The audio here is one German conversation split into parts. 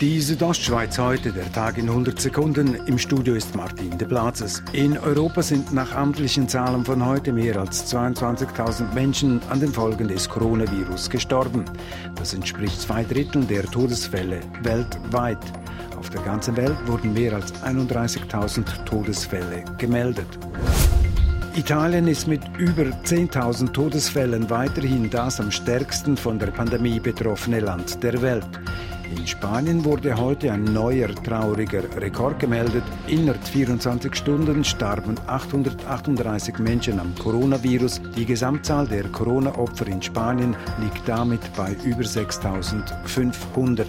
Die Südostschweiz heute, der Tag in 100 Sekunden. Im Studio ist Martin de Platzes. In Europa sind nach amtlichen Zahlen von heute mehr als 22.000 Menschen an den Folgen des Coronavirus gestorben. Das entspricht zwei Dritteln der Todesfälle weltweit. Auf der ganzen Welt wurden mehr als 31.000 Todesfälle gemeldet. Italien ist mit über 10.000 Todesfällen weiterhin das am stärksten von der Pandemie betroffene Land der Welt. In Spanien wurde heute ein neuer trauriger Rekord gemeldet. Innerhalb 24 Stunden starben 838 Menschen am Coronavirus. Die Gesamtzahl der Corona-Opfer in Spanien liegt damit bei über 6500.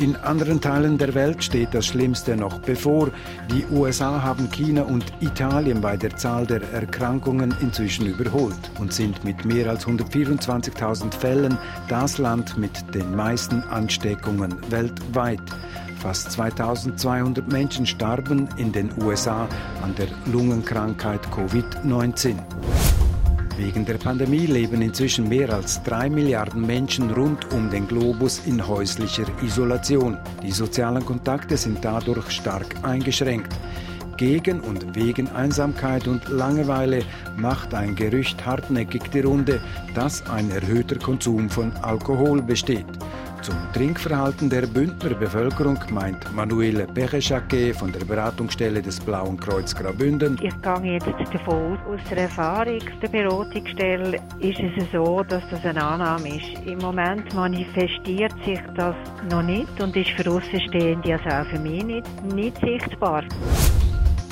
In anderen Teilen der Welt steht das Schlimmste noch bevor. Die USA haben China und Italien bei der Zahl der Erkrankungen inzwischen überholt und sind mit mehr als 124.000 Fällen das Land mit den meisten Ansteckungen weltweit. Fast 2200 Menschen starben in den USA an der Lungenkrankheit Covid-19. Wegen der Pandemie leben inzwischen mehr als drei Milliarden Menschen rund um den Globus in häuslicher Isolation. Die sozialen Kontakte sind dadurch stark eingeschränkt. Gegen und wegen Einsamkeit und Langeweile macht ein Gerücht hartnäckig die Runde, dass ein erhöhter Konsum von Alkohol besteht. Zum Trinkverhalten der Bündner Bevölkerung meint Manuele Becheschake von der Beratungsstelle des Blauen Kreuz Graubünden. Ich gehe jetzt davon aus, aus der Erfahrung der Beratungsstelle ist es so, dass das eine Annahme ist. Im Moment manifestiert sich das noch nicht und ist für Außenstehende, also auch für mich nicht, nicht sichtbar.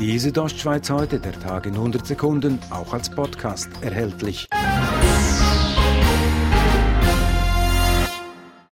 Die Südostschweiz heute, der Tag in 100 Sekunden, auch als Podcast erhältlich.